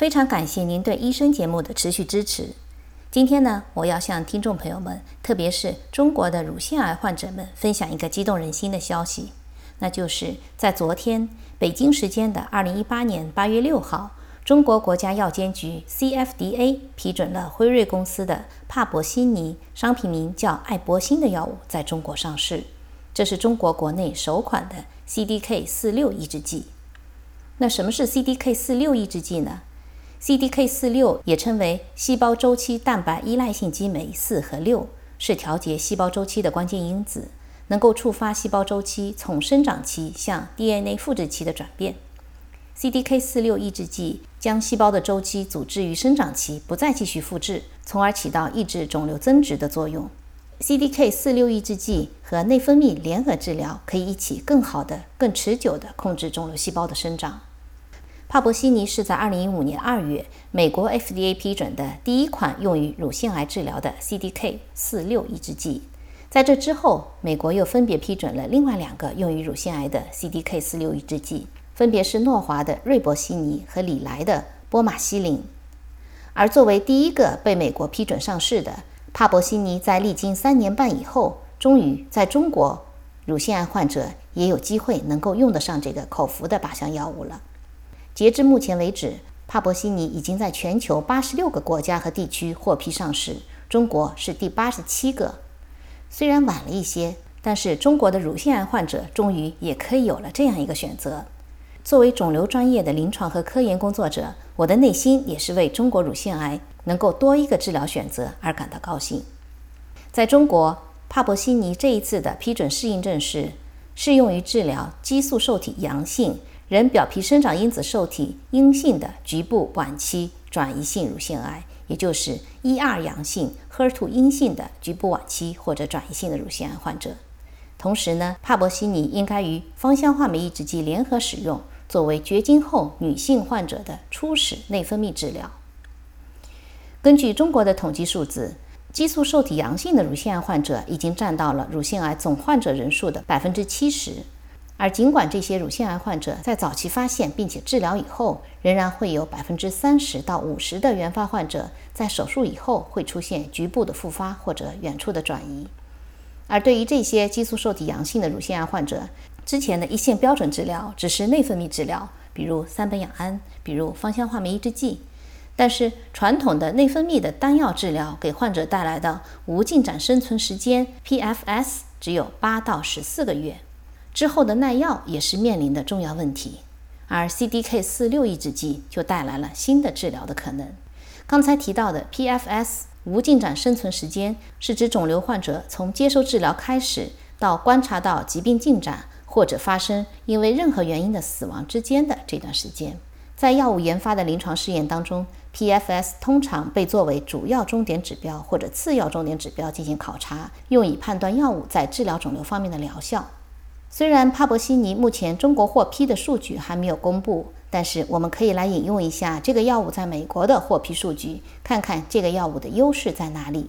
非常感谢您对医生节目的持续支持。今天呢，我要向听众朋友们，特别是中国的乳腺癌患者们，分享一个激动人心的消息，那就是在昨天北京时间的二零一八年八月六号，中国国家药监局 CFDA 批准了辉瑞公司的帕博西尼（商品名叫艾博欣）的药物在中国上市。这是中国国内首款的 CDK 四六抑制剂。那什么是 CDK 四六抑制剂呢？CDK 四六也称为细胞周期蛋白依赖性激酶四和六，是调节细胞周期的关键因子，能够触发细胞周期从生长期向 DNA 复制期的转变。CDK 四六抑制剂将细胞的周期阻滞于生长期，不再继续复制，从而起到抑制肿瘤增殖的作用。CDK 四六抑制剂和内分泌联合治疗可以一起更好的、更持久地控制肿瘤细胞的生长。帕博西尼是在2015年2月美国 FDA 批准的第一款用于乳腺癌治疗的 CDK4/6 抑制剂。在这之后，美国又分别批准了另外两个用于乳腺癌的 CDK4/6 抑制剂，分别是诺华的瑞博西尼和礼来的波马西林。而作为第一个被美国批准上市的帕博西尼，在历经三年半以后，终于在中国乳腺癌患者也有机会能够用得上这个口服的靶向药物了。截至目前为止，帕博西尼已经在全球八十六个国家和地区获批上市，中国是第八十七个。虽然晚了一些，但是中国的乳腺癌患者终于也可以有了这样一个选择。作为肿瘤专业的临床和科研工作者，我的内心也是为中国乳腺癌能够多一个治疗选择而感到高兴。在中国，帕博西尼这一次的批准适应症是适用于治疗激素受体阳性。人表皮生长因子受体阴性的局部晚期转移性乳腺癌，也就是 ER 阳性、HER2 阴性的局部晚期或者转移性的乳腺癌患者。同时呢，帕博西尼应该与芳香化酶抑制剂联合使用，作为绝经后女性患者的初始内分泌治疗。根据中国的统计数字，激素受体阳性的乳腺癌患者已经占到了乳腺癌总患者人数的百分之七十。而尽管这些乳腺癌患者在早期发现并且治疗以后，仍然会有百分之三十到五十的原发患者在手术以后会出现局部的复发或者远处的转移。而对于这些激素受体阳性的乳腺癌患者，之前的一线标准治疗只是内分泌治疗，比如三苯氧胺，比如芳香化酶抑制剂。但是传统的内分泌的单药治疗给患者带来的无进展生存时间 （PFS） 只有八到十四个月。之后的耐药也是面临的重要问题，而 CDK 四六抑制剂就带来了新的治疗的可能。刚才提到的 PFS 无进展生存时间，是指肿瘤患者从接受治疗开始到观察到疾病进展或者发生因为任何原因的死亡之间的这段时间。在药物研发的临床试验当中，PFS 通常被作为主要终点指标或者次要终点指标进行考察，用以判断药物在治疗肿瘤方面的疗效。虽然帕博西尼目前中国获批的数据还没有公布，但是我们可以来引用一下这个药物在美国的获批数据，看看这个药物的优势在哪里。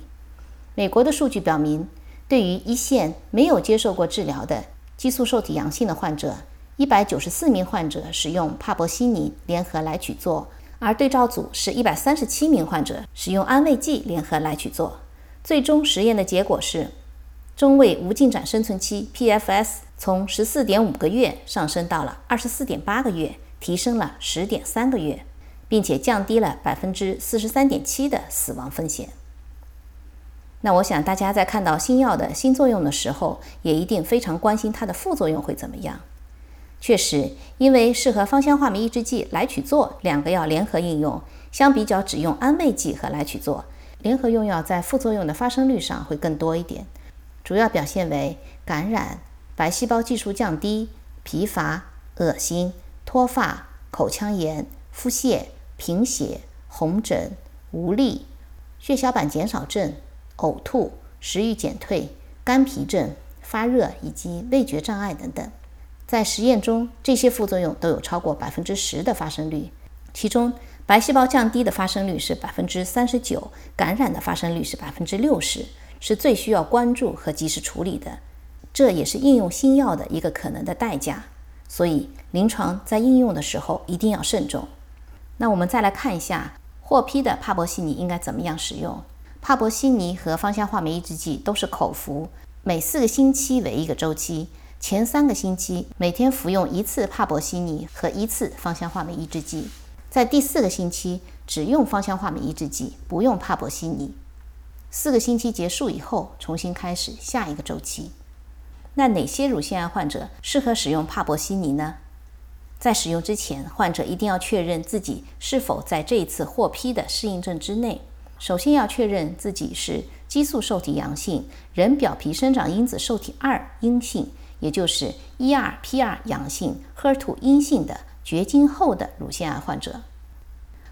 美国的数据表明，对于一线没有接受过治疗的激素受体阳性的患者，一百九十四名患者使用帕博西尼联合来曲唑，而对照组是一百三十七名患者使用安慰剂联合来曲唑。最终实验的结果是。中位无进展生存期 （PFS） 从十四点五个月上升到了二十四点八个月，提升了十点三个月，并且降低了百分之四十三点七的死亡风险。那我想大家在看到新药的新作用的时候，也一定非常关心它的副作用会怎么样。确实，因为适合芳香化酶抑制剂来曲唑两个药联合应用，相比较只用安慰剂和来曲唑联合用药，在副作用的发生率上会更多一点。主要表现为感染、白细胞计数降低、疲乏、恶心、脱发、口腔炎、腹泻、贫血、红疹、无力、血小板减少症、呕吐、食欲减退、肝脾症、发热以及味觉障碍等等。在实验中，这些副作用都有超过百分之十的发生率，其中白细胞降低的发生率是百分之三十九，感染的发生率是百分之六十，是最需要关注和及时处理的。这也是应用新药的一个可能的代价。所以，临床在应用的时候一定要慎重。那我们再来看一下获批的帕博西尼应该怎么样使用。帕博西尼和芳香化酶抑制剂都是口服，每四个星期为一个周期。前三个星期每天服用一次帕博西尼和一次芳香化酶抑制剂，在第四个星期只用芳香化酶抑制剂，不用帕博西尼。四个星期结束以后，重新开始下一个周期。那哪些乳腺癌患者适合使用帕博西尼呢？在使用之前，患者一定要确认自己是否在这一次获批的适应症之内。首先要确认自己是激素受体阳性，人表皮生长因子受体二阴性。也就是 ER/PR 阳性、HER2 阴性的绝经后的乳腺癌患者，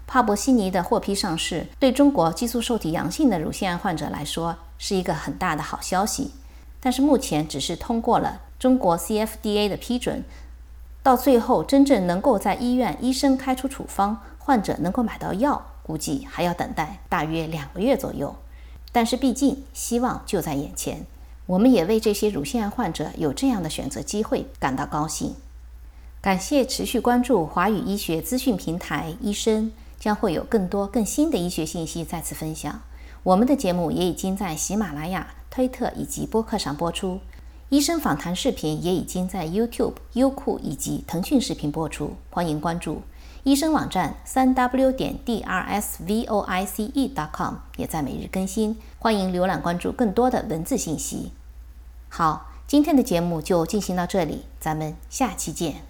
帕博西尼的获批上市，对中国激素受体阳性的乳腺癌患者来说是一个很大的好消息。但是目前只是通过了中国 CFDA 的批准，到最后真正能够在医院医生开出处方，患者能够买到药，估计还要等待大约两个月左右。但是毕竟希望就在眼前。我们也为这些乳腺癌患者有这样的选择机会感到高兴。感谢持续关注华语医学资讯平台，医生将会有更多更新的医学信息再次分享。我们的节目也已经在喜马拉雅、推特以及播客上播出，医生访谈视频也已经在 YouTube、优酷以及腾讯视频播出，欢迎关注。医生网站三 w 点 drsvoice.com 也在每日更新，欢迎浏览关注更多的文字信息。好，今天的节目就进行到这里，咱们下期见。